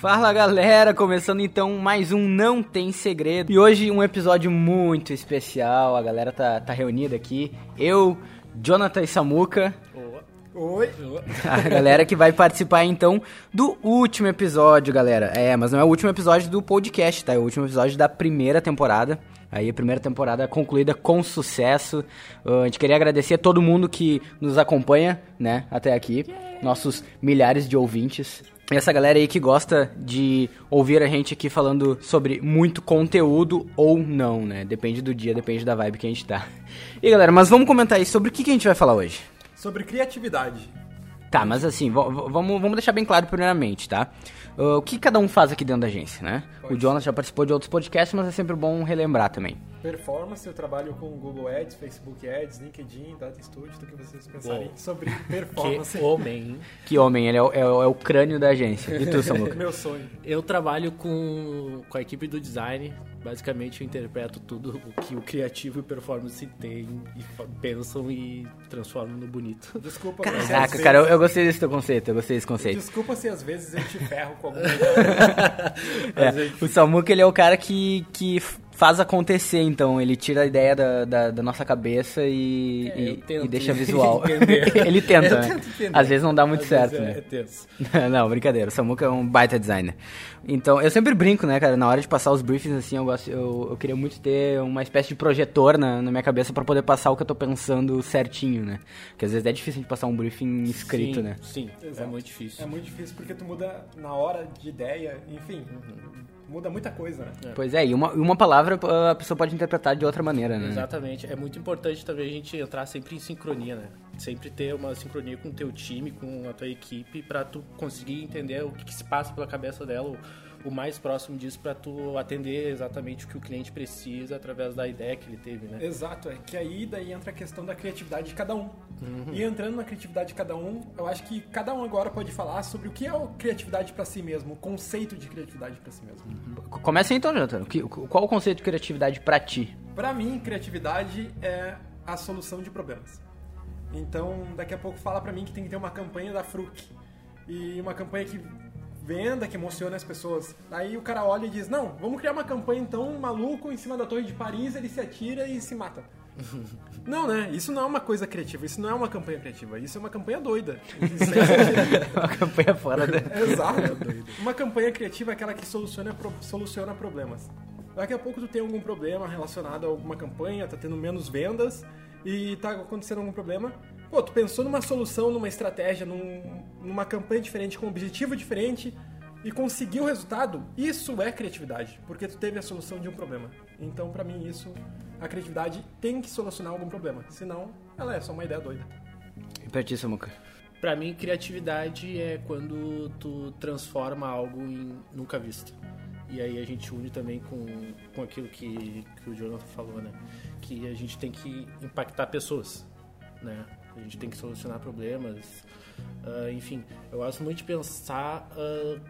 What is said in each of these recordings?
Fala galera, começando então mais um Não Tem Segredo. E hoje um episódio muito especial, a galera tá, tá reunida aqui. Eu, Jonathan e Samuca. Oi. A galera que vai participar então do último episódio, galera. É, mas não é o último episódio do podcast, tá? É o último episódio da primeira temporada. Aí a primeira temporada concluída com sucesso. Uh, a gente queria agradecer a todo mundo que nos acompanha, né, até aqui. Nossos milhares de ouvintes. E essa galera aí que gosta de ouvir a gente aqui falando sobre muito conteúdo ou não, né? Depende do dia, depende da vibe que a gente tá. E galera, mas vamos comentar aí sobre o que, que a gente vai falar hoje. Sobre criatividade. Tá, mas assim, vamos, vamos deixar bem claro primeiramente, tá? Uh, o que cada um faz aqui dentro da agência, né? O Jonas já participou de outros podcasts, mas é sempre bom relembrar também. Performance, eu trabalho com Google Ads, Facebook Ads, LinkedIn, Data Studio, do que vocês pensarem sobre performance. Que homem. Que homem, ele é o, é é o crânio da agência. E tu, Samuca? Meu sonho. Eu trabalho com, com a equipe do design. Basicamente, eu interpreto tudo o que o criativo e o performance tem e pensam e transformam no bonito. Desculpa Caraca, vezes- cara, eu, eu gostei desse teu conceito, eu gostei desse conceito. Desculpa se às vezes eu te ferro com alguma ideia. É, o Samuca, ele é o cara que, que faz acontecer, então. Ele tira a ideia da, da, da nossa cabeça e, É, e- tento e deixa visual. ele tenta, né? Às vezes não dá muito Às certo, vezes né? é, é tenso. Não, brincadeira. O Samuca é um baita designer. Então, eu sempre brinco, né, cara? Na hora de passar os briefings, assim, eu gosto. Eu, eu queria muito ter uma espécie de projetor na, na minha cabeça pra poder passar o que eu tô pensando certinho, né? Porque às vezes é difícil de passar um briefing escrito, sim, né? Sim, é Exato. muito difícil. É muito difícil porque tu muda na hora de ideia, enfim, muda muita coisa, né? Pois é, e uma, e uma palavra a pessoa pode interpretar de outra maneira, né? Exatamente. É muito importante também a gente entrar sempre em sincronia, né? Sempre ter uma sincronia com o teu time, com a tua equipe, pra tu conseguir entender o que, que se passa pela cabeça dela, o, o mais próximo disso, pra tu atender exatamente o que o cliente precisa através da ideia que ele teve, né? Exato, é que aí daí entra a questão da criatividade de cada um. E entrando na criatividade de cada um, eu acho que cada um agora pode falar sobre o que é o criatividade pra si mesmo, o conceito de criatividade pra si mesmo. C- Começa então, Jonathan. Qual o conceito de criatividade pra ti? Pra mim, criatividade é a solução de problemas. Então, daqui a pouco fala pra mim que tem que ter uma campanha da Fruc. E uma campanha que venda, que emocione as pessoas. Aí o cara olha e diz: "Não, vamos criar uma campanha então, um maluco em cima da Torre de Paris, ele se atira e se mata". Não, né? Isso não é uma coisa criativa, isso não é uma campanha criativa, isso é uma campanha doida. Isso é- Uma campanha fora da. Exato. Uma campanha criativa é aquela que soluciona, soluciona problemas. Daqui a pouco tu tem algum problema relacionado a alguma campanha, tá tendo menos vendas e tá acontecendo algum problema. Pô, tu pensou numa solução, numa estratégia, num- numa campanha diferente, com um objetivo diferente e conseguiu o resultado. Isso é criatividade, porque tu teve a solução de um problema. Então, pra mim, isso, a criatividade tem que solucionar algum problema. Senão, ela é só uma ideia doida. E pra ti, Samuca? Pra mim, criatividade é quando tu transforma algo em nunca visto. E aí a gente une também com, com aquilo que, que o Jonathan falou, né? Que a gente tem que impactar pessoas, né? A gente tem que solucionar problemas. Ah, enfim, eu gosto muito de pensar ah,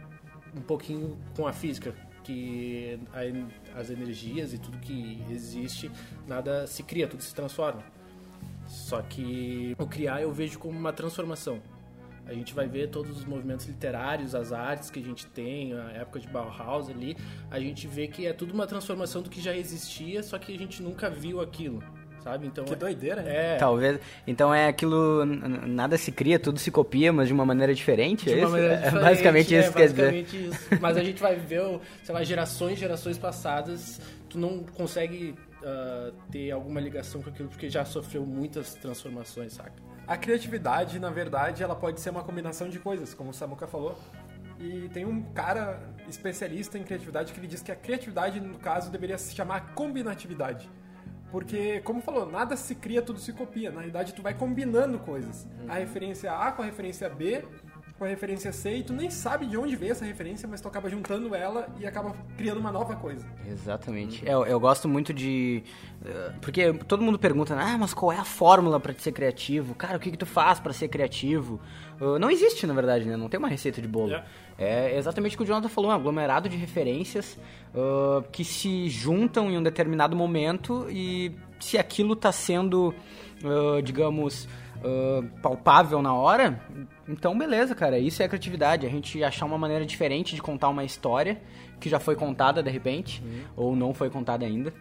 um pouquinho com a física, que a as energias e tudo que existe, nada se cria, tudo se transforma. Só que o criar eu vejo como uma transformação. A gente vai ver todos os movimentos literários, as artes que a gente tem, a época de Bauhaus ali, a gente vê que é tudo uma transformação do que já existia, só que a gente nunca viu aquilo, sabe? Então Que doideira, né? é, Talvez. Então é aquilo. Nada se cria, tudo se copia, mas de uma maneira diferente? de é uma isso? maneira É diferente, basicamente é, isso que quer dizer. isso. Mas a gente vai ver, sei lá, gerações, gerações passadas, tu não consegue ah, ter alguma ligação com aquilo porque já sofreu muitas transformações, saca? A criatividade, na verdade, ela pode ser uma combinação de coisas, como o Samuka falou. E tem um cara especialista em criatividade que ele diz que a criatividade, no caso, deveria se chamar combinatividade. Porque, como falou, nada se cria, tudo se copia. Na realidade, tu vai combinando coisas. A referência A com a referência B com a referência C e tu nem sabe de onde veio essa referência, mas tu acaba juntando ela e acaba criando uma nova coisa. Exatamente. Eu, eu gosto muito de. eh, Porque todo mundo pergunta, ah, mas qual é a fórmula pra ser criativo? Cara, o que, que tu faz pra ser criativo? Uh, não existe, na verdade, né? Não tem uma receita de bolo. É. É exatamente o que o Jonathan falou, um aglomerado de referências uh, que se juntam em um determinado momento e se aquilo tá sendo, uh, digamos, uh, palpável na hora, então beleza, cara. Isso é criatividade. A gente achar uma maneira diferente de contar uma história que já foi contada de repente, ou não foi contada ainda.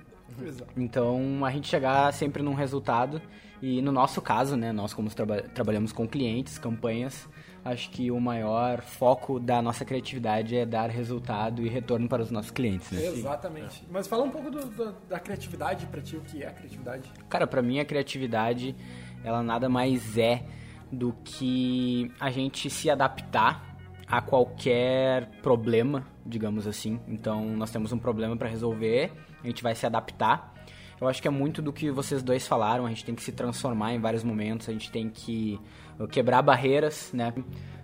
Exato. Então, a gente chegar sempre num resultado. E no nosso caso, né, nós como traba- trabalhamos com clientes, campanhas, acho que o maior foco da nossa criatividade é dar resultado e retorno para os nossos clientes, né? Exatamente. Mas fala um pouco do- do- da criatividade pra ti, o que é a criatividade. Cara, pra mim a criatividade, ela nada mais é do que a gente se adaptar a qualquer problema, digamos assim. Então, nós temos um problema pra resolver, a gente vai se adaptar. Eu acho que é muito do que vocês dois falaram, a gente tem que se transformar em vários momentos, a gente tem que uh, quebrar barreiras, né?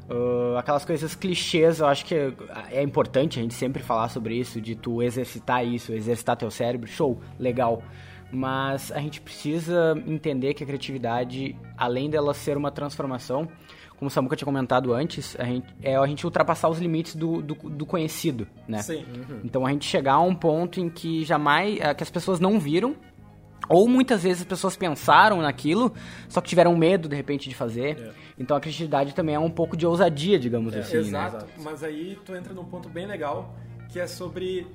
Uh, aquelas coisas clichês, eu acho que é, é importante a gente sempre falar sobre isso, de tu exercitar isso, exercitar teu cérebro, show, legal. Mas a gente precisa entender que a criatividade, além dela ser uma transformação, como o Samuca tinha comentado antes, a gente, é a gente ultrapassar os limites do, do, do conhecido, né? Sim. Então a gente chegar a um ponto em que jamais, eh, que as pessoas não viram, ou muitas vezes as pessoas pensaram naquilo, só que tiveram medo de repente de fazer. É. Então a criatividade também é um pouco de ousadia, digamos assim, né? Exato. Mas aí tu entra num ponto bem legal, que é sobre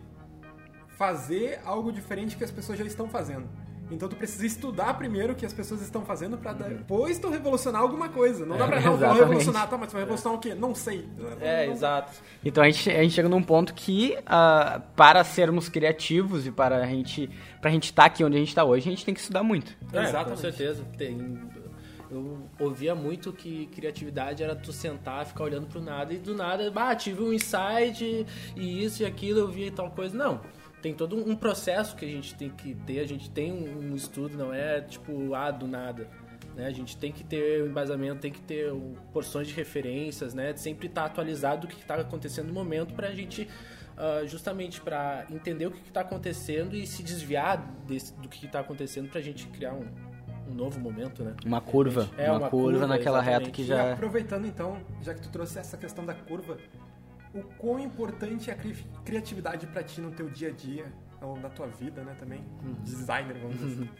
fazer algo diferente que as pessoas já estão fazendo. Então tu precisa estudar primeiro o que as pessoas estão fazendo pra depois tu revolucionar alguma coisa. Não dá pra não, vou revolucionar, tá, mas tu vai revolucionar o quê? Não sei. É, Não- exato. Então a gente, a gente chega num ponto que, ah, para sermos criativos e para a gente, pra gente estar aqui onde a gente está hoje, a gente tem que estudar muito. É, Exatamente. com certeza. Tem, eu ouvia muito que criatividade era tu sentar, ficar olhando pro nada e do nada, bah, tive um insight e isso e aquilo, eu vi e tal coisa. Não. Tem todo um processo que a gente tem que ter, a gente tem um, um estudo, não é tipo, ah, do nada. Né? A gente tem que ter um embasamento, tem que ter um, porções de referências, né? Sempre estar atualizado do que está acontecendo no momento pra gente ah, justamente para entender o que está acontecendo e se desviar desse- do que está acontecendo pra gente criar um, um novo momento, né? Uma curva, É, uma, uma curva, curva, naquela exatamente. reta que E já... aproveitando então, já que tu trouxe essa questão da curva, o quão importante é a cri- criatividade pra ti no teu dia a dia, ou na tua vida, né, também? Uhum. Designer, vamos dizer assim.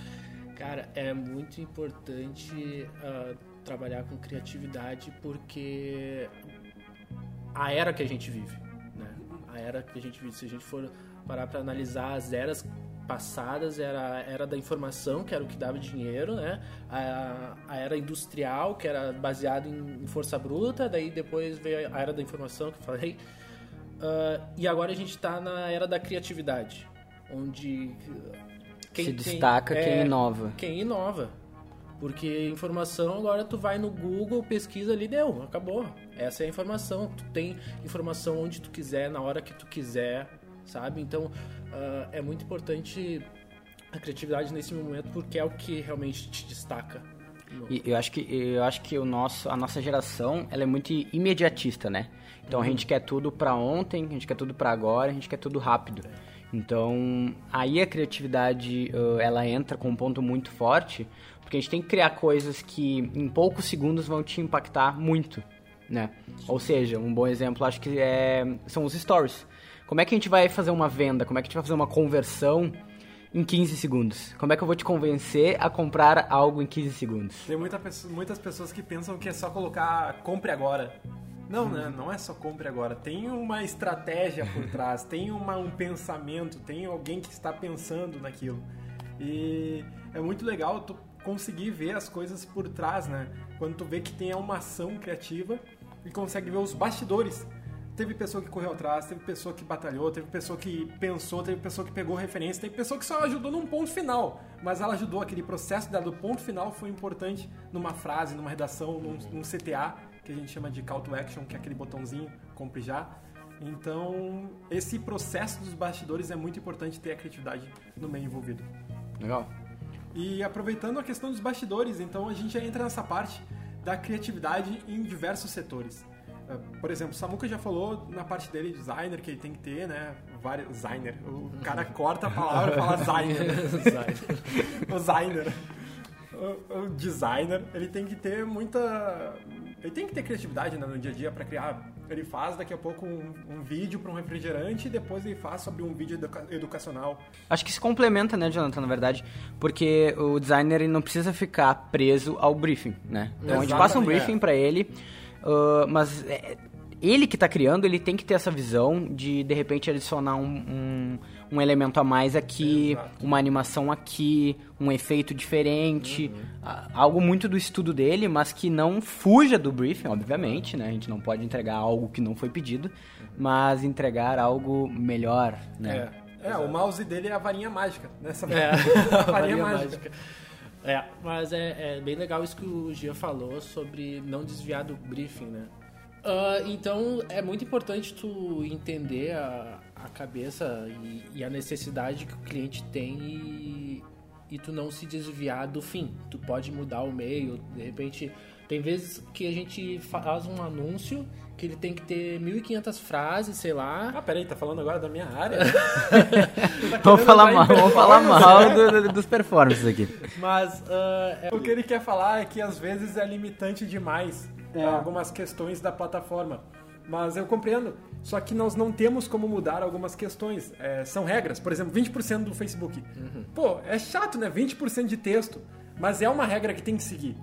Cara, é muito importante ah, trabalhar com criatividade porque a era que a gente vive, né? A era que a gente vive, se a gente for parar para analisar as eras passadas, era a era da informação, que era o que dava dinheiro, né? A, a era industrial, que era baseada em, em força bruta, daí depois veio a era da informação, que eu falei. Ah, e agora a gente está na era da criatividade, onde quem se tem- destaca quem é, inova. quem inova. Porque informação agora tu vai no Google, pesquisa ali, deu, acabou. Essa é a informação. Tu tem informação onde tu quiser, na hora que tu quiser, sabe? Então ah, é muito importante a criatividade nesse momento porque é o que realmente te destaca. E eu acho que eu acho que o nosso a nossa geração ela é muito imediatista, né? Então a gente quer tudo pra ontem, a gente quer tudo pra agora, a gente quer tudo rápido. Então aí a criatividade uh, ela entra com um ponto muito forte, porque a gente tem que criar coisas que em poucos segundos vão te impactar muito, né? Ou seja, um bom exemplo acho que é, são os stories. Como é que a gente vai fazer uma venda? Como é que a gente vai fazer uma conversão em 15 segundos? Como é que eu vou te convencer a comprar algo em 15 segundos? Tem muita muitas pessoas que pensam que é só colocar compre agora. Não, né? Não é só compre agora. Tem uma estratégia por trás, tem uma, um pensamento, tem alguém que está pensando naquilo. E é muito legal tu conseguir ver as coisas por trás, né? Quando tu vê que tem uma ação criativa e consegue ver os bastidores. Teve pessoa que correu atrás, teve pessoa que batalhou, teve pessoa que pensou, teve pessoa que pegou referência, teve pessoa que só ajudou num ponto final, mas ela ajudou aquele processo dela do ponto final foi importante numa frase, numa redação, num, num CTA, que a gente chama de call to action, que é aquele botãozinho, compre já. Então, esse processo dos bastidores é muito importante ter a criatividade no meio envolvido. Legal. E aproveitando a questão dos bastidores, então a gente já entra nessa parte da criatividade em diversos setores. É, Por exemplo, o Samuka já falou na parte dele, designer, que ele tem que ter, né? Vários, designer. O cara corta a palavra e fala designer. o designer. O, o designer, ele tem que ter muita. Ele tem que ter criatividade né, no dia a dia para criar. Ele faz daqui a pouco um, um vídeo para um refrigerante e depois ele faz sobre um vídeo educa- educacional. Acho que se complementa, né, Jonathan, na verdade, porque o designer ele não precisa ficar preso ao briefing, né? Então a gente passa um Exatamente, briefing pra ele, ah, mas é, ele que tá criando, ele tem que ter essa visão de, de repente, adicionar um, um, um elemento a mais aqui, Exato. uma animação aqui, um efeito diferente, Uhum. algo muito do estudo dele, mas que não fuja do briefing, obviamente, né? A gente não pode entregar algo que não foi pedido, mas entregar algo melhor, né? É, o mouse dele é a varinha mágica. Nessa É, a varinha varinha mágica. mágica. É, mas é, é bem legal isso que o Gia falou sobre não desviar do briefing, né? Ah, então é muito importante tu entender a, a cabeça e, e a necessidade que o cliente tem e, e tu não se desviar do fim. Tu pode mudar o meio, de repente. Tem vezes que a gente faz um anúncio que ele tem que ter 1.500 frases, sei lá. Ah, peraí, tá falando agora da minha área? Vamos falar mal, vamos falar mal do- do- dos performances aqui. Mas ah, é- O que ele quer falar é que às vezes é limitante demais É. algumas questões da plataforma. Mas eu compreendo. Só que nós não temos como mudar algumas questões. É, são regras. Por exemplo, 20% do Facebook. Pô, é chato, né? 20% de texto. Mas é uma regra que tem que seguir.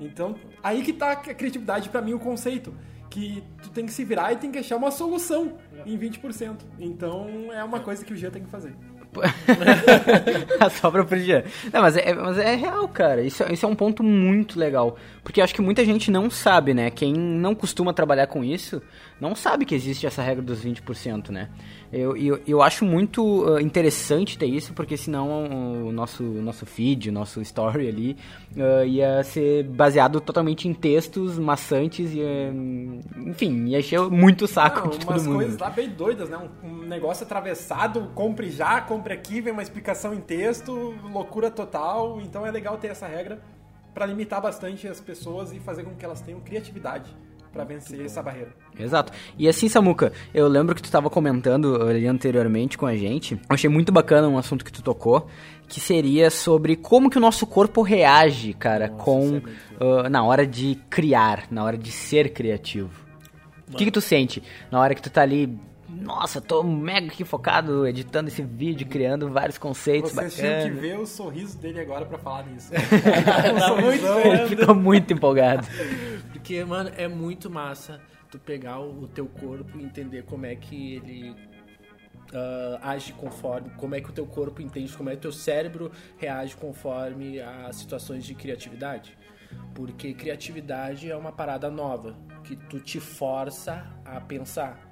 Então, aí que tá a criatividade pra mim, o conceito. Que tu tem que se virar e tem que achar uma solução em 20%. Então, é uma coisa que o Jean tem que fazer. a sobra pro Jean. Não, mas é, mas é real, cara. Isso, é- isso é um ponto muito legal. Porque acho que muita gente não sabe, né? Quem não costuma trabalhar com isso, não sabe que existe essa regra dos 20%, né? Eu, eu, eu acho muito ah, interessante ter isso, porque senão o nosso, nosso feed, o nosso story ali, ah, ia ser baseado totalmente em textos maçantes e, eh, enfim, ia encher muito o saco Não, de todo umas mundo. coisas lá bem doidas, né? Um, um negócio atravessado, compre já, compre aqui, vem uma explicação em texto, loucura total. Então é legal ter essa regra pra limitar bastante as pessoas e fazer com que elas tenham criatividade pra vencer essa barreira. Exato. E assim, Samuca, eu lembro que tu estava comentando ali anteriormente com a gente. Eu achei muito bacana um assunto que tu tocou, que seria sobre como que o nosso corpo reage, cara, com ah, na hora de criar, na hora de ser criativo. O que, que tu sente na hora que tu tá ali? Nossa, tô mega aqui focado editando esse vídeo, criando vários conceitos Vocês tinham que bacanas. ver o sorriso dele agora pra falar nisso. Tá muito Ele ficou muito empolgado. Porque, mano, é muito massa tu pegar o, teu corpo e entender como é que ele ah, age conforme, como é que o teu corpo entende, como é que o teu cérebro reage conforme a situações de criatividade. Porque criatividade é uma parada nova, que tu te força a pensar.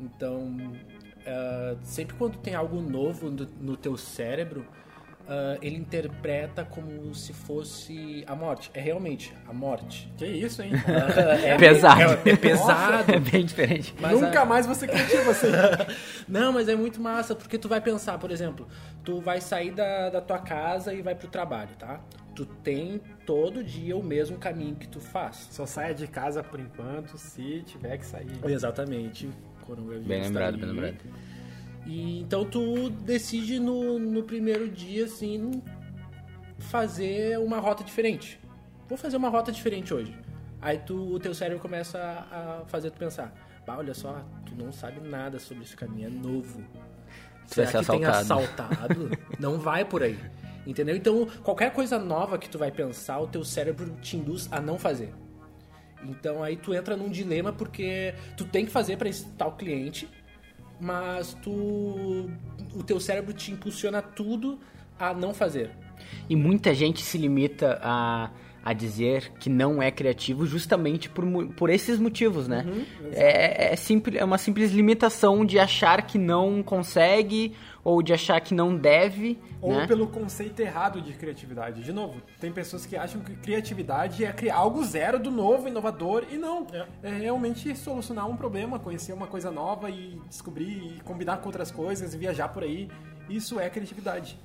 Então, ah, sempre quando tem algo novo no, no teu cérebro, ah, ele interpreta como se fosse a morte. É realmente a morte. que isso, hein? é pesado. É, é pesado. É bem diferente. Mas Nunca a- mais você criativo assim. Não, mas é muito massa, porque tu vai pensar, por exemplo, tu vai sair da, da tua casa e vai pro trabalho, tá? Tu tem todo dia o mesmo caminho que tu faz. Só saia de casa por enquanto, se tiver que sair. Exatamente. Coronavírus Bem tá lembrado, bem lembrado. E então tu decide no, no primeiro dia, assim, fazer uma rota diferente. Vou fazer uma rota diferente hoje. Aí tu, o teu cérebro começa a a fazer tu pensar, bah, olha só, tu não sabe nada sobre esse caminho, é novo. Tu vai Será ser que tem assaltado." assaltado? não vai por aí. Entendeu? Então, qualquer coisa nova que tu vai pensar, o teu cérebro te induz a não fazer. Então aí tu entra num dilema porque tu tem que fazer para esse tal cliente, mas tu o teu cérebro te impulsiona tudo a não fazer. E muita gente se limita a, a dizer que não é criativo justamente por, por esses motivos, né? é, é, simples, é uma simples limitação de achar que não consegue ou de achar que não deve, Ou né? pelo conceito errado de criatividade. De novo, tem pessoas que acham que criatividade é criar algo zero do novo, inovador, e não. É, realmente solucionar um problema, conhecer uma coisa nova e descobrir e combinar com outras coisas, e viajar por aí. Isso é criatividade.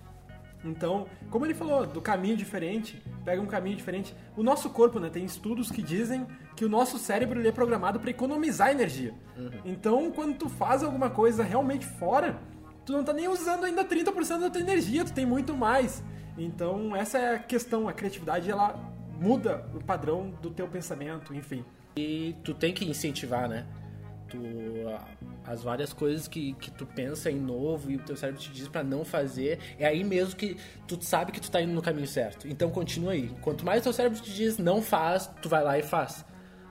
Então, como ele falou, do caminho diferente, pega um caminho diferente. O nosso corpo, né, tem estudos que dizem que o nosso cérebro ele é programado para economizar energia. Uhum. Então, quando tu faz alguma coisa realmente fora, tu não tá nem usando ainda 30% da tua energia, tu tem muito mais. Então, essa é a questão, a criatividade ela muda o padrão do teu pensamento, enfim. E tu tem que incentivar, né? Tu, as várias coisas que, que tu pensa em novo e o teu cérebro te diz para não fazer, é aí mesmo que tu sabe que tu tá indo no caminho certo. Então continua aí. Quanto mais o teu cérebro te diz não faz, tu vai lá e faz.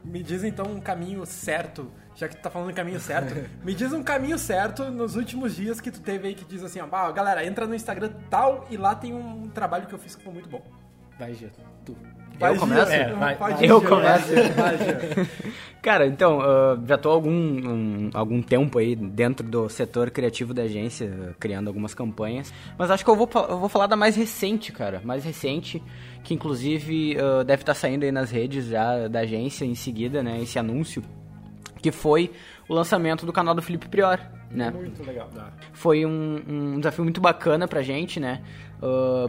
Me diz então um caminho certo, já que tu tá falando em caminho certo, me diz um caminho certo nos últimos dias que tu teve aí que diz assim, ó, ah, galera, entra no Instagram tal e lá tem um trabalho que eu fiz que foi muito bom. Vai, Gê, tu. Eu começo? É, vai. Eu começo. Cara, então, uh, já tô há algum, um, algum tempo aí dentro do setor criativo da agência, criando algumas campanhas. Mas acho que eu vou, eu vou falar da mais recente, cara. Mais recente, que inclusive uh, deve estar tá saindo aí nas redes já da agência em seguida, né? Esse anúncio. Que foi o lançamento do canal do Felipe Prior, né? Muito legal. Foi um, um desafio muito bacana pra gente, né? Uh,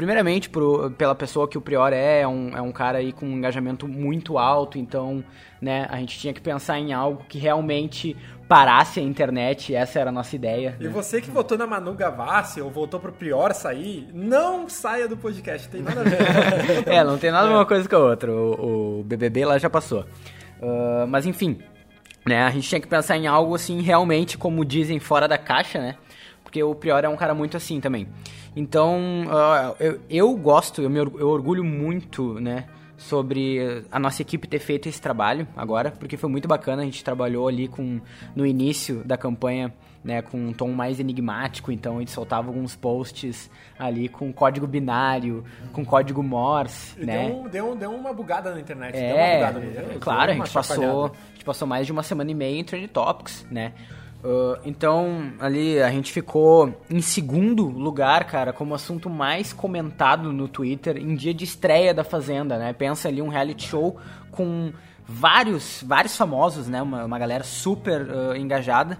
primeiramente pro, pela pessoa que o Prior é, é um, é um cara aí com um engajamento muito alto, então, né, a gente tinha que pensar em algo que realmente parasse a internet, essa era a nossa ideia. E né? você que votou na Manu Gavassi ou votou pro Prior sair, não saia do podcast, tem nada a ver. é, não tem nada ver uma coisa com a outra, o, o BBB lá já passou. Uh, mas enfim, né, a gente tinha que pensar em algo assim, realmente, como dizem, fora da caixa, né, porque o Prior é um cara muito assim também. Então, uh, eu, eu gosto, eu, me, eu orgulho muito, né? sobre a nossa equipe ter feito esse trabalho agora, porque foi muito bacana, a gente trabalhou ali com no início da campanha, né, com um tom mais enigmático, então a gente soltava alguns posts ali com código binário, com código Morse, e né? Deu, deu, deu uma bugada na internet, é, deu uma bugada na internet. Claro, a gente passou, a gente passou mais de uma semana e meia em Trend Topics, né? Uh, então, ali a gente ficou em segundo lugar, cara, como assunto mais comentado no Twitter em dia de estreia da Fazenda, né? Pensa ali um reality show com vários, vários famosos, né? Uma, uma galera super uh, engajada.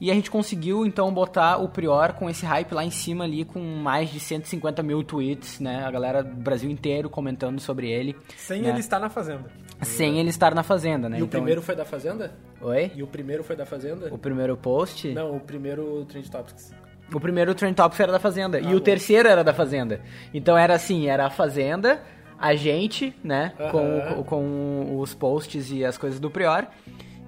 E a gente conseguiu, então, botar o Prior com esse hype lá em cima ali, com mais de 150 mil tweets, né? A galera do Brasil inteiro comentando sobre ele. Sem né? ele estar na Fazenda. Sem ele estar na Fazenda, né? E o Então, primeiro foi da Fazenda? Oi? E o primeiro foi da Fazenda? O primeiro post? Não, o primeiro Trend Topics. O primeiro Trend Topics era da Fazenda. e Ah, o bom. terceiro era da Fazenda. Então era assim, era a Fazenda, a gente, né? Com, com os posts e as coisas do Prior.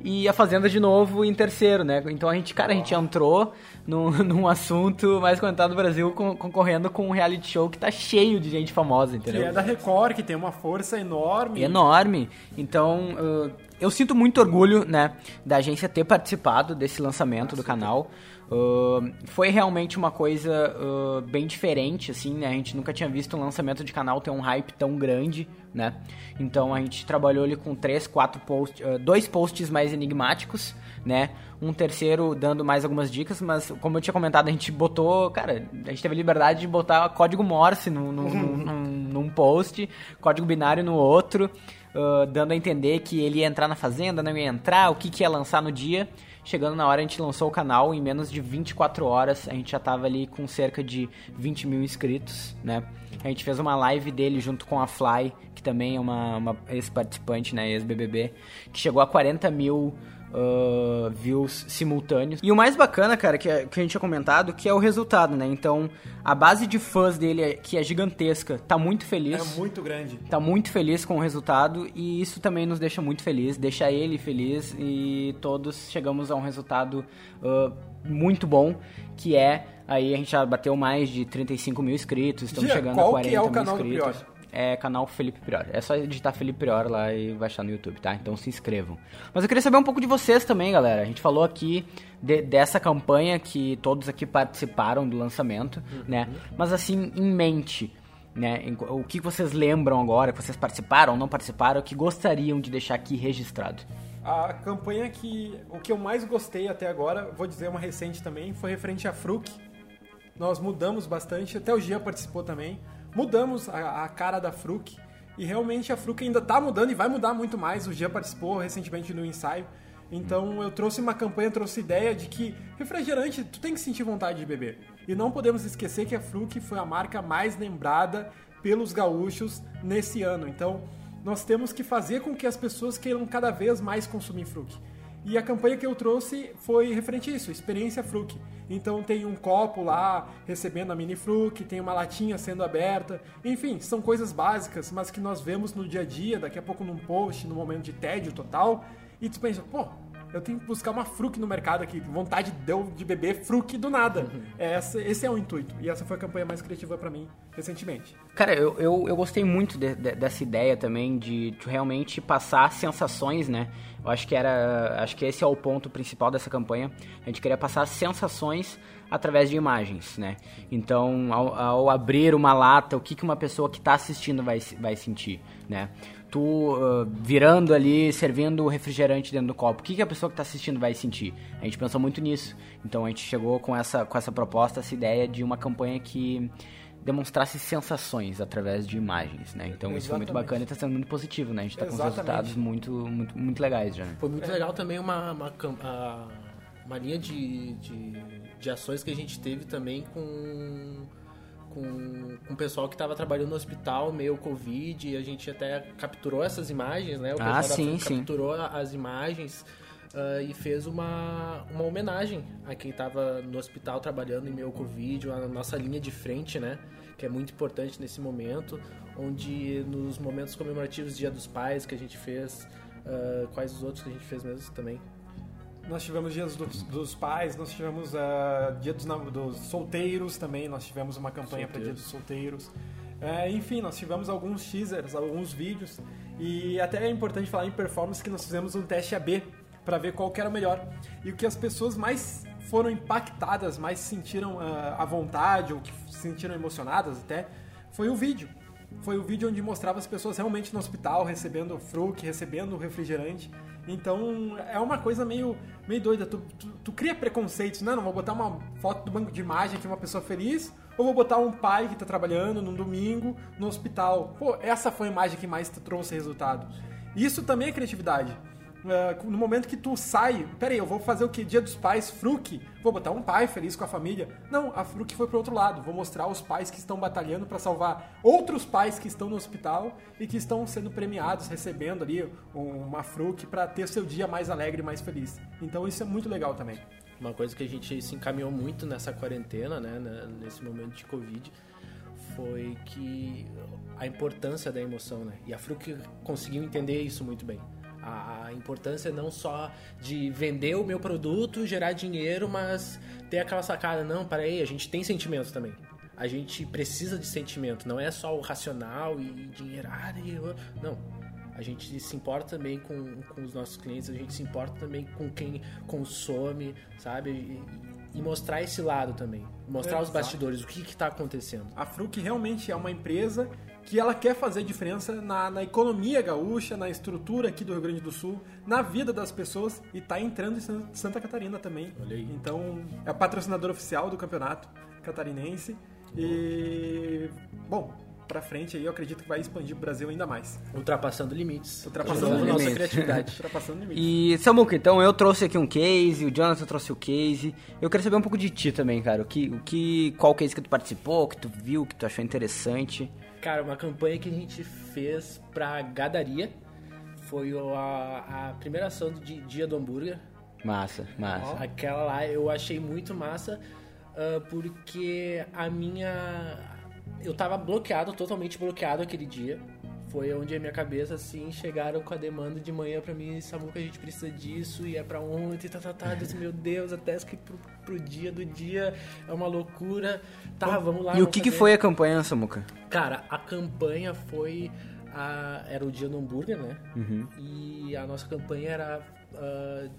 E a Fazenda de novo em terceiro, né? Então a gente, cara, a gente entrou num, num assunto mais comentado do Brasil con- concorrendo com um reality show que tá cheio de gente famosa, Que entendeu? é da Record, que tem uma força enorme. enorme. Então, uh, eu sinto muito orgulho, né, da agência ter participado desse lançamento do canal. Uh, foi realmente uma coisa uh, bem diferente, assim, né? A gente nunca tinha visto um lançamento de canal ter um hype tão grande, né? Então a gente trabalhou ali com três, quatro posts, uh, dois posts mais enigmáticos, né? Um terceiro dando mais algumas dicas, mas como eu tinha comentado, a gente botou, cara, a gente teve a liberdade de botar código Morse no, no, num, num, num post, código binário no outro, dando a entender que ele ia entrar na fazenda, não ia entrar, o que, que ia lançar no dia. Chegando na hora, a gente lançou o canal em menos de 24 horas. A gente já tava ali com cerca de 20 mil inscritos, né? A gente fez uma live dele junto com a Fly, que também é uma, uma ex-participante, né? Ex-BBB, que chegou a 40 mil uh, views simultâneos. E o mais bacana, cara, que, a- que a gente tinha comentado, que é o resultado, né? Então, a base de fãs dele, é- que é gigantesca, tá muito feliz É muito grande. tá muito feliz com o resultado e isso também nos deixa muito feliz, deixa ele feliz e todos chegamos a um resultado uh, muito bom, que é aí a gente já bateu mais de 35 mil inscritos, estamos chegando qual a 40 que é o mil canal do inscritos. É canal Felipe Prior. É só digitar Felipe Prior lá e vai achar no YouTube, tá? Então se inscrevam. Mas eu queria saber um pouco de vocês também, galera. A gente falou aqui de- dessa campanha que todos aqui participaram do lançamento, Uhum. né? Mas assim, em mente, né? O que vocês lembram agora, que vocês participaram ou não participaram, que gostariam de deixar aqui registrado? A campanha que o que eu mais gostei até agora, vou dizer uma recente também, foi referente à Fruc. Nós mudamos bastante, até o Gia participou também. Mudamos a, a cara da Fruc e realmente a Fruc ainda tá mudando e vai mudar muito mais. O Gia participou recentemente no ensaio Então eu trouxe uma campanha, trouxe ideia de que refrigerante tu tem que sentir vontade de beber. E não podemos esquecer que a Fruc foi a marca mais lembrada pelos gaúchos nesse ano. Então nós temos que fazer com que as pessoas queiram cada vez mais consumir Fruc. E a campanha que eu trouxe foi referente a isso, experiência Fruc. Então tem um copo lá recebendo a mini Fruc, tem uma latinha sendo aberta. Enfim, são coisas básicas, mas que nós vemos no dia a dia, daqui a pouco num post, num momento de tédio total. E tu pensa, pô, eu tenho que buscar uma Fruc no mercado aqui. Vontade deu de beber Fruc do nada. Uhum. Essa, esse é o intuito. E essa foi a campanha mais criativa para mim recentemente. Cara, eu, eu, eu gostei muito de, de, dessa ideia também de, de realmente passar sensações, né? Eu acho que era. Acho que esse é o ponto principal dessa campanha. A gente queria passar sensações através de imagens, né? Então, ao, ao abrir uma lata, o que, que uma pessoa que está assistindo vai, vai sentir, né? Tu uh, virando ali, servindo o refrigerante dentro do copo, o que, que a pessoa que está assistindo vai sentir? A gente pensou muito nisso. Então a gente chegou com essa, com essa proposta, essa ideia de uma campanha que demonstrasse sensações através de imagens, né? Então Exatamente. isso foi muito bacana e está sendo muito positivo, né? A gente está com resultados muito, muito, muito legais já. Né? Foi muito legal também uma, uma, uma linha de, de, de ações que a gente teve também com com, com o pessoal que estava trabalhando no hospital, meio Covid, e a gente até capturou essas imagens, né? O pessoal ah, sim, sim. capturou as imagens uh, e fez uma, uma homenagem a quem estava no hospital trabalhando em meio Covid, a nossa linha de frente, né? Que é muito importante nesse momento, onde nos momentos comemorativos Dia dos Pais que a gente fez, uh, quais os outros que a gente fez mesmo também? Nós tivemos dias dos, dos pais, nós tivemos uh, dia dos, dos, solteiros também, nós tivemos uma campanha para dia dos solteiros. Uh, enfim, nós tivemos alguns teasers, alguns vídeos e até é importante falar em performance que nós fizemos um teste AB para ver qual era o melhor. E o que as pessoas mais foram impactadas, mais sentiram uh, à vontade ou que se sentiram emocionadas até, foi o vídeo foi o vídeo onde mostrava as pessoas realmente no hospital recebendo fruque, recebendo refrigerante. Então é uma coisa meio, meio doida. Tu, tu, tu, cria preconceitos, né? Não vou botar uma foto do banco de imagem aqui, uma pessoa feliz, ou vou botar um pai que está trabalhando num domingo no hospital. Pô, essa foi a imagem que mais trouxe resultado. Isso também é criatividade. Uh, no momento que tu sai, peraí, eu vou fazer o que? Dia dos pais, Fruc, vou botar um pai feliz com a família. Não, a Fruc foi pro outro lado. Vou mostrar os pais que estão batalhando para salvar outros pais que estão no hospital e que estão sendo premiados, recebendo ali uma Fruc para ter seu dia mais alegre e mais feliz. Então isso é muito legal também. Uma coisa que a gente se encaminhou muito nessa quarentena, né, nesse momento de Covid, foi que a importância da emoção, né? E a Fruc conseguiu entender isso muito bem a, a, importância não só de vender o meu produto, gerar dinheiro, mas ter aquela sacada, não, aí a gente tem sentimento também. A gente precisa de sentimento, não é só o racional e dinheiro. Ah, não. A gente se importa também com, com os nossos clientes, a gente se importa também com quem consome, sabe? E, e mostrar esse lado também. Mostrar é, os bastidores, o que está acontecendo. A Fruc realmente é uma empresa que ela quer fazer diferença na, na, economia gaúcha, na estrutura aqui do Rio Grande do Sul, na vida das pessoas e está entrando em Santa Catarina também. Então, é a patrocinadora oficial do campeonato catarinense. E, bom, pra frente aí eu acredito que vai expandir o Brasil ainda mais. Ultrapassando limites. Ultrapassando limites. nossa criatividade. Ultrapassando limites. E, Samuca, então eu trouxe aqui um case, o Jonathan trouxe o case. Eu quero saber um pouco de ti também, cara. O que, o que, qual case que tu participou, que tu viu, que tu achou interessante. Cara, uma campanha que a gente fez pra Gadaria. Foi a, a primeira ação do dia do hambúrguer. Massa, massa. Aquela lá eu achei muito massa, uh, porque a minha. Eu tava bloqueado, totalmente bloqueado aquele dia foi onde a minha cabeça, assim, chegaram com a demanda de manhã pra mim, Samuca, a gente precisa disso, e é pra ontem, tá, tá, tá, disse, meu Deus, até que pro, pro dia do dia é uma loucura. Tá, vamos lá. E o que, que foi a campanha, Samuca? Cara, a campanha foi. A, era o dia do hambúrguer, né? Uhum. E a nossa campanha era uh,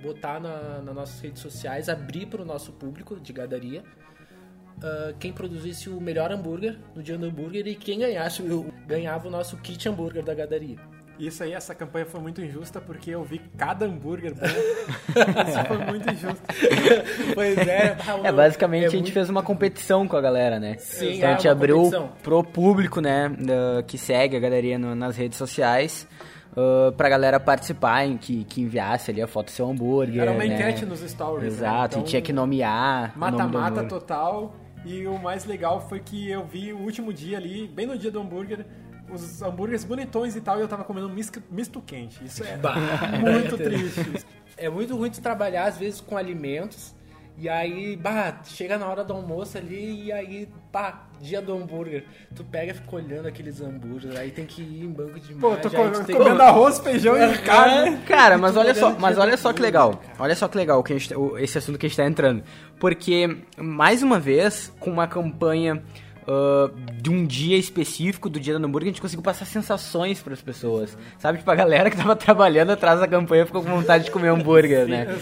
botar na, nas nossas redes sociais, abrir para o nosso público de gadaria uh, quem produzisse o melhor hambúrguer no dia do hambúrguer e quem ganhasse ganhava o nosso kit hambúrguer da gadaria. Isso aí, essa campanha foi muito injusta porque eu vi cada hambúrguer bom. Isso foi muito injusto. pois é. É, basicamente é a gente muito... fez uma competição com a galera, né? Sim, então a gente abriu competição. pro público, né, que segue a galeria no, nas redes sociais uh, pra galera participar, em que, que enviasse ali a foto do seu hambúrguer. Era uma né? enquete nos stories. né? Exato, Então, e tinha que nomear. o Mata-mata hambúrguer. total. E o mais legal foi que eu vi o último dia ali, bem no dia do hambúrguer, os hambúrgueres bonitões e tal, e eu tava comendo misto, misto quente. Isso é Bah. muito triste. É muito ruim tu trabalhar, às vezes, com alimentos. E aí, bah, chega na hora do almoço ali e aí, pá, dia do hambúrguer. Tu pega e fica olhando aqueles hambúrgueres, aí tem que ir em banco de Pô, tô imagem, aí co- tu tem comendo que... arroz, feijão e carne. Cara, mas olha só, mas olha só que legal. cara. Olha só que legal que a gente, esse assunto que a gente tá entrando. Porque, mais uma vez, com uma campanha ah, de um dia específico, do dia do hambúrguer, a gente conseguiu passar sensações pras pessoas. Sabe? Tipo, a galera que tava trabalhando atrás da campanha ficou com vontade de comer hambúrguer, Sim, né? Então,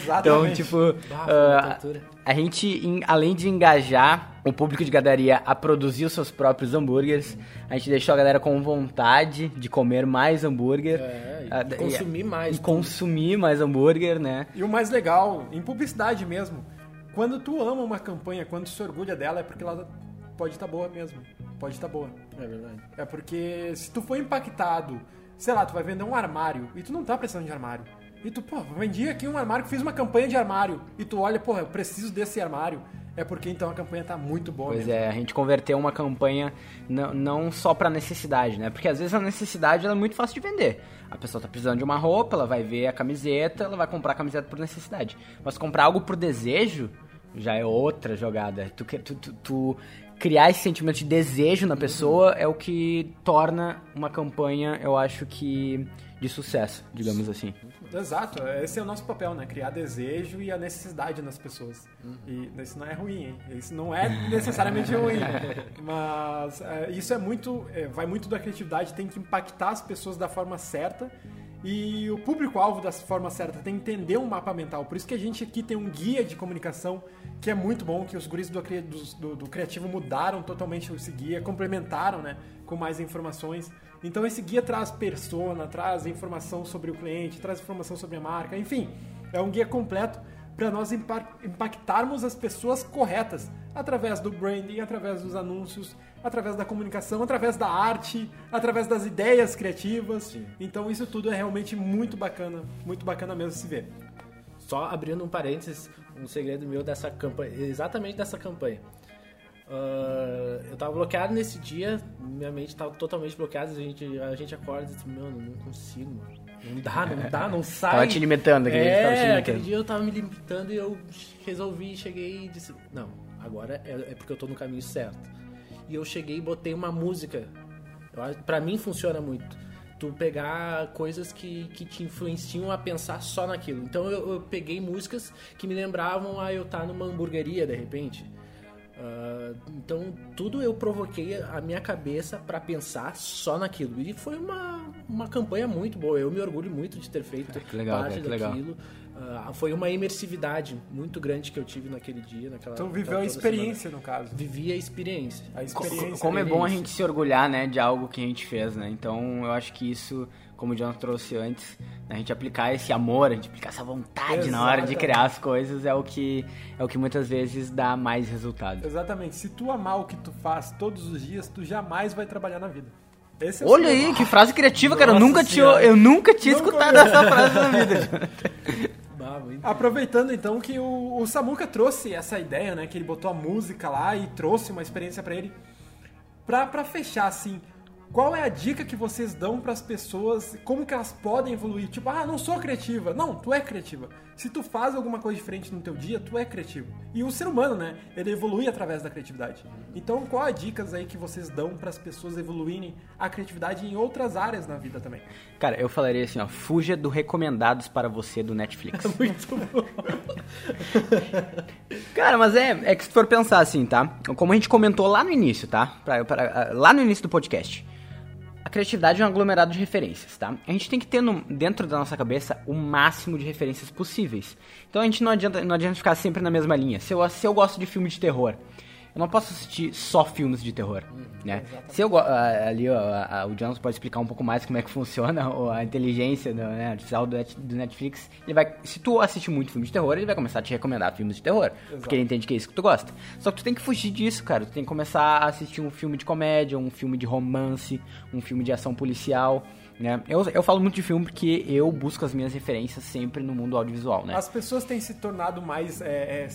exatamente. tipo, Bah, uma ah, tortura. a gente, em- além de engajar o público de gadaria a produzir os seus próprios hambúrgueres, a gente deixou a galera com vontade de comer mais hambúrguer. É, e Ah, consumir mais E consumir mais hambúrguer, né? E o mais legal, em publicidade mesmo, quando tu ama uma campanha, quando tu se orgulha dela, é porque ela pode estar boa mesmo. Pode estar boa. É verdade. É porque se tu for impactado, sei lá, tu vai vender um armário e tu não tá precisando de armário. E tu, pô, vendi aqui um armário, fiz uma campanha de armário. E tu olha, pô, eu preciso desse armário. É porque então a campanha tá muito boa Pois mesmo. é, a gente converteu uma campanha não, não só pra necessidade, né? Porque às vezes a necessidade é muito fácil de vender. A pessoa tá precisando de uma roupa, ela vai ver a camiseta, ela vai comprar a camiseta por necessidade. Mas comprar algo por desejo já é outra jogada. Tu, que- tu, tu, tu criar esse sentimento de desejo na pessoa é o que torna uma campanha, eu acho que, de sucesso, digamos assim. Exato, esse é o nosso papel, né? Criar desejo e a necessidade nas pessoas. E isso não é ruim, hein? Isso não é necessariamente ruim. Mas é, isso é muito. é, vai muito da criatividade, tem que impactar as pessoas da forma certa. E o público-alvo da forma certa tem que entender um mapa mental. Por isso que a gente aqui tem um guia de comunicação que é muito bom, que os guris do, do, do- criativo mudaram totalmente esse guia, complementaram, né? Com mais informações. Então esse guia traz persona, traz informação sobre o cliente, traz informação sobre a marca, enfim, é um guia completo para nós impa- impactarmos as pessoas corretas através do branding, através dos anúncios, através da comunicação, através da arte, através das ideias criativas. Então isso tudo é realmente muito bacana, muito bacana mesmo se ver. Só abrindo um parênteses, um segredo meu dessa campanha, exatamente dessa campanha. Ah, eu tava bloqueado nesse dia, minha mente tava totalmente bloqueada, a gente, a gente acorda e diz, mano, não consigo, mano. não dá, não dá, não sai. Tava te limitando, aquele dia é, tava te limitando. aquele dia eu tava me limitando e eu resolvi, cheguei e disse, não, agora é, é porque eu tô no caminho certo. E eu cheguei e botei uma música, eu pra mim funciona muito. Tu pegar coisas que, que te influenciam a pensar só naquilo. Então eu, eu peguei músicas que me lembravam a eu estar numa hamburgueria de repente. Ah, então tudo eu provoquei a minha cabeça pra pensar só naquilo. E foi uma, uma campanha muito boa. Eu me orgulho muito de ter feito que legal, parte legal. daquilo. Ah, foi uma imersividade muito grande que eu tive naquele dia, naquela. Então viveu a semana. experiência no caso. Vivi a experiência. A experiência. Como é bom a gente se orgulhar, né, de algo que a gente fez, né? Então, eu acho que isso, como o John trouxe antes, a gente aplicar esse amor, a gente aplicar essa vontade na hora de Exatamente. criar as coisas é o que é o que muitas vezes dá mais resultado. Exatamente. Se tu amar o que tu faz todos os dias, tu jamais vai trabalhar na vida. Esse é Olha aí, que frase criativa, cara. Eu Nossa nunca tinha, eu nunca tinha Nunca escutado essa frase na vida. Aproveitando então que o, o Samuka trouxe essa ideia, né? Que ele botou a música lá e trouxe uma experiência pra ele. Pra, pra fechar, assim, qual é a dica que vocês dão pras pessoas? Como que elas podem evoluir? Tipo, ah, não sou criativa. Não, tu é criativa. Se tu faz alguma coisa diferente no teu dia, tu é criativo. E o ser humano, né? Ele evolui através da criatividade. Então, qual é a dicas aí que vocês dão pras pessoas evoluírem a criatividade em outras áreas na vida também? Cara, eu falaria assim, ó, fuja do recomendados para você do Netflix. muito bom. Cara, mas é, é que se for pensar assim, tá? Como a gente comentou lá no início, tá? Pra- pra- lá no início do podcast. A criatividade é um aglomerado de referências, tá? A gente tem que ter no- dentro da nossa cabeça o máximo de referências possíveis. Então a gente não adianta, não adianta ficar sempre na mesma linha. Se eu, se eu gosto de filme de terror, eu não posso assistir só filmes de terror, né? Se eu ah, ali ó, a- a- o Jonas pode explicar um pouco mais como é que funciona a inteligência do, né, artificial do, Net- do Netflix. Ele vai, se tu assiste muito filme de terror, ele vai começar a te recomendar filmes de terror, porque ele entende que é isso que tu gosta. Só que tu tem que fugir disso, cara. Tu tem que começar a assistir um filme de comédia, um filme de romance, um filme de ação policial. Né? Eu, eu falo muito de filme porque eu busco as minhas referências sempre no mundo audiovisual, né? As pessoas têm se tornado mais é, é,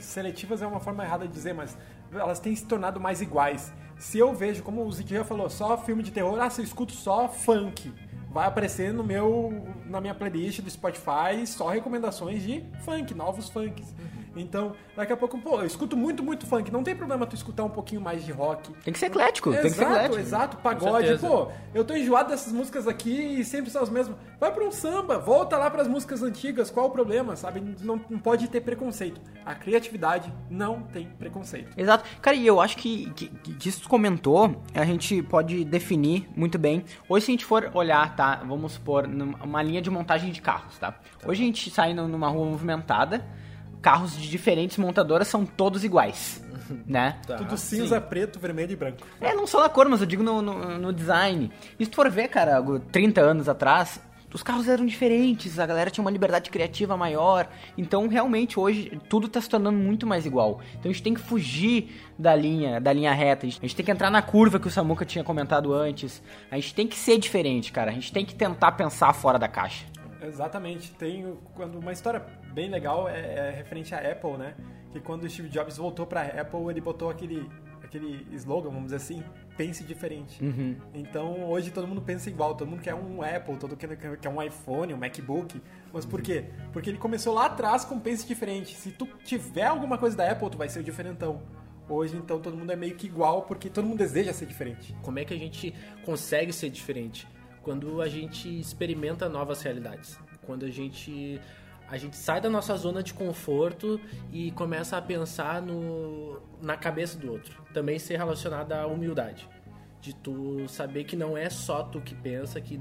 seletivas é uma forma errada de dizer, mas elas têm se tornado mais iguais. Se eu vejo, como o Ziquinha falou, só filme de terror, ah, se eu escuto só funk, vai aparecer no meu na minha playlist do Spotify só recomendações de funk, novos funks. Então, daqui a pouco, pô, eu escuto muito, muito funk. Não tem problema tu escutar um pouquinho mais de rock. Tem que ser eclético, exato, tem que ser eclético. Exato, pagode. Pô, eu tô enjoado dessas músicas aqui e sempre são as mesmas. Vai pra um samba, volta lá pras músicas antigas, qual o problema, sabe? Não, não pode ter preconceito. A criatividade não tem preconceito. Exato. Cara, e eu acho que, que, que disso comentou, a gente pode definir muito bem. Hoje, se a gente for olhar, tá? Vamos supor, uma linha de montagem de carros, tá? Hoje a gente sai numa rua movimentada carros de diferentes montadoras são todos iguais. Né? Tá, Tudo cinza, sim. preto, vermelho e branco. É, não só na cor, mas eu digo no, no, no design. E se tu for ver, cara, 30 anos atrás, os carros eram diferentes, a galera tinha uma liberdade criativa maior. Então, realmente, hoje, tudo está se tornando muito mais igual. Então, a gente tem que fugir da linha, da linha reta. A gente tem que entrar na curva que o Samuka tinha comentado antes. A gente tem que ser diferente, cara. A gente tem que tentar pensar fora da caixa. Exatamente. Tem quando uma história bem legal é, é referente à Apple, né? Que quando o Steve Jobs voltou para a Apple, ele botou aquele aquele slogan, vamos dizer assim, pense diferente. Uhum. Então hoje todo mundo pensa igual, todo mundo quer um Apple, todo mundo quer um iPhone, um MacBook. Mas por quê? Porque ele começou lá atrás com pense diferente. Se tu tiver alguma coisa da Apple, tu vai ser o diferentão. Hoje, então, todo mundo é meio que igual porque todo mundo deseja ser diferente. Como é que a gente consegue ser diferente? Quando a gente experimenta novas realidades, quando a gente a gente sai da nossa zona de conforto e começa a pensar no, na cabeça do outro. Também ser relacionado à humildade. De tu saber que não é só tu que pensa, que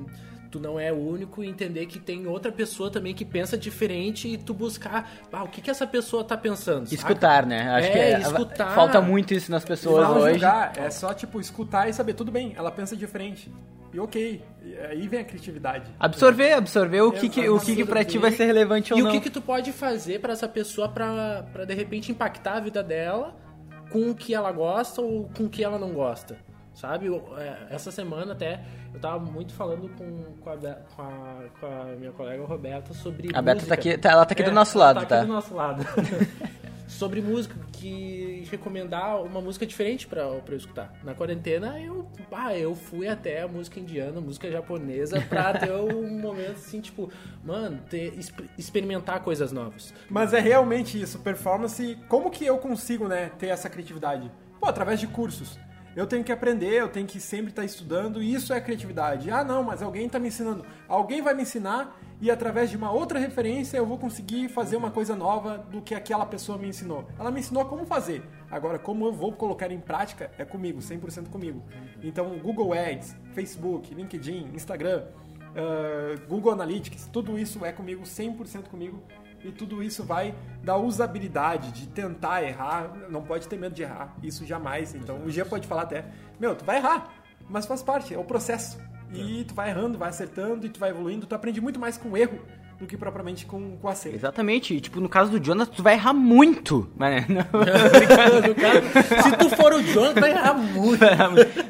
tu não é único e entender que tem outra pessoa também que pensa diferente e tu buscar ah, o que, que essa pessoa tá pensando. Saca? Escutar, né? Acho é, que é, escutar. falta muito isso nas pessoas não hoje. Julgar, é só tipo escutar e saber, tudo bem, ela pensa diferente. E ok, e aí vem a criatividade. Absorver, absorver o que, que, o que, que pra ti vai ser relevante ou e não. E o que, que tu pode fazer para essa pessoa pra, pra de repente impactar a vida dela com o que ela gosta ou com o que ela não gosta. Sabe? É, essa semana até eu tava muito falando com, com, a, com, a, com a minha colega Roberta sobre. A Beta tá aqui, tá, ela tá aqui é, do nosso lado, tá? tá? Aqui do nosso lado. Sobre música, que recomendar uma música diferente pra eu escutar. Na quarentena, eu, ah, eu fui até a música indiana, música japonesa, pra ter um momento assim, tipo, mano, ter, experimentar coisas novas. Mas é realmente isso, performance. Como que eu consigo, né, ter essa criatividade? Pô, através de cursos. Eu tenho que aprender, eu tenho que sempre estar estudando, e isso é criatividade. Ah, não, mas alguém está me ensinando. Alguém vai me ensinar e através de uma outra referência eu vou conseguir fazer uma coisa nova do que aquela pessoa me ensinou. Ela me ensinou como fazer. Agora, como eu vou colocar em prática, é comigo, 100% comigo. Então, Google Ads, Facebook, LinkedIn, Instagram, uh, Google Analytics, tudo isso é comigo, 100% comigo. E tudo isso vai da usabilidade, de tentar errar. Não pode ter medo de errar, isso jamais. Então, o Gia pode falar até, meu, tu vai errar, mas faz parte, é o processo. E tu vai errando, vai acertando e tu vai evoluindo. Tu aprende muito mais com erro do que propriamente com, com acerto. Exatamente. E, tipo, no caso do Jonas, tu vai errar muito. Mas, não, se tu for o Jonas, tu vai errar muito.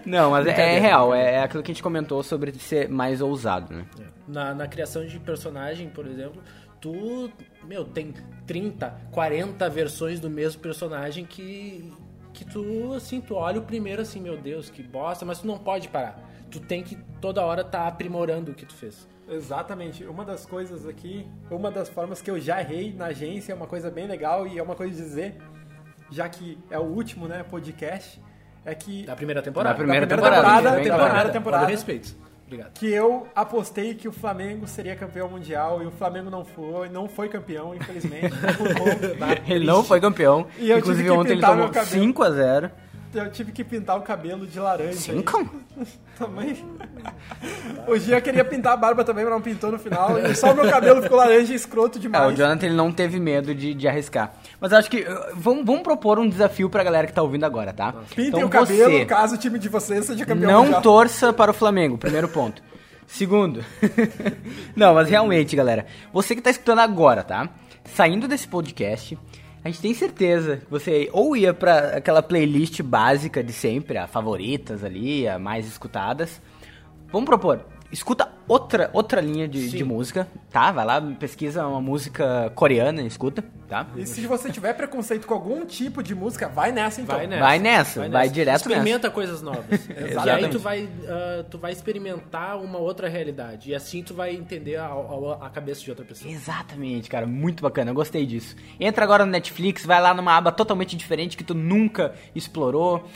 não, mas é, é, real. É, é, aquilo que a gente comentou sobre ser mais ousado, né? É. Na, na criação de personagem, por exemplo, tu, meu, tem 30, 40 versões do mesmo personagem que que tu, assim, tu olha o primeiro assim, meu Deus, que bosta, mas tu não pode parar tu tem que toda hora estar tá aprimorando o que tu fez. Exatamente. Uma das coisas aqui, uma das formas que eu já errei na agência, é uma coisa bem legal e é uma coisa de dizer, já que é o último, né, podcast, é que... Da primeira temporada. Da primeira, da primeira temporada. temporada, temporada, temporada, temporada. respeito. Obrigado. Que eu apostei que o Flamengo seria campeão mundial e o Flamengo não foi, não foi campeão, infelizmente. ele não foi campeão. E Inclusive ontem ele tomou 5 a 0 eu tive que pintar o cabelo de laranja. Cinco? também. O Gia queria pintar a barba também, mas não pintou no final. E só o meu cabelo ficou laranja e escroto demais. É, o Jonathan ele não teve medo de, de arriscar. Mas acho que. Uh, vamos, vamos propor um desafio pra galera que tá ouvindo agora, tá? Pintem então, o cabelo você, caso o time de vocês seja campeão. Não mundial. torça para o Flamengo, primeiro ponto. Segundo. não, mas realmente, galera. Você que tá escutando agora, tá? Saindo desse podcast a gente tem certeza que você ou ia para aquela playlist básica de sempre, a favoritas ali, a mais escutadas. Vamos propor, escuta outra, outra linha de, de música, tá? Vai lá, pesquisa uma música coreana, escuta, tá? E se você tiver preconceito com algum tipo de música, vai nessa então. Vai nessa. Vai nessa, vai direto Experimenta coisas novas. e aí tu vai, ah, tu vai experimentar uma outra realidade. E assim tu vai entender a, a- a cabeça de outra pessoa. Exatamente, cara, muito bacana, eu gostei disso. Entra agora no Netflix, vai lá numa aba totalmente diferente que tu nunca explorou.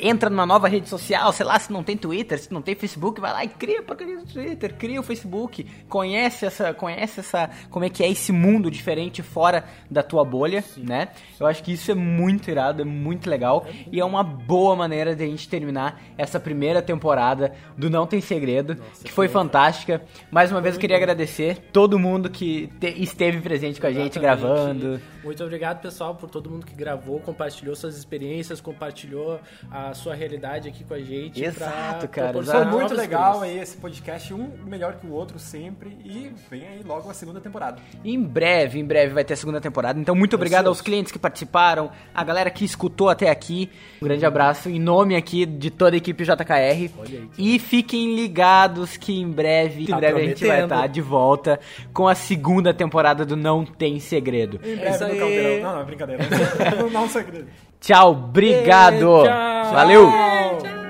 Entra numa nova rede social, sei lá, se não tem Twitter, se não tem Facebook, vai lá e cria porcaria do Twitter, cria o Facebook, conhece essa, conhece essa, como é que é esse mundo diferente fora da tua bolha, né? Eu acho que isso é muito irado, é muito legal e é uma boa maneira de a gente terminar essa primeira temporada do Não Tem Segredo, que foi fantástica. Mais uma vez eu queria agradecer todo mundo que te- esteve presente com a gente Exatamente. gravando. Muito obrigado, pessoal, por todo mundo que gravou, compartilhou suas experiências, compartilhou a sua realidade aqui com a gente. Exato, pra cara. Foi muito legal aí esse podcast, um melhor que o outro sempre. E vem aí logo a segunda temporada. Em breve, em breve vai ter a segunda temporada. Então, muito obrigado aos clientes que participaram, a galera que escutou até aqui. Um grande abraço em nome aqui de toda a equipe JKR. E fiquem ligados que em breve, em Tá breve a gente vai estar de volta com a segunda temporada do Não Tem Segredo. Em É breve isso no aí. Caldeirão. Não, não, brincadeira. não, não é segredo. Tchau, obrigado. Tchau. Valeu. Tchau.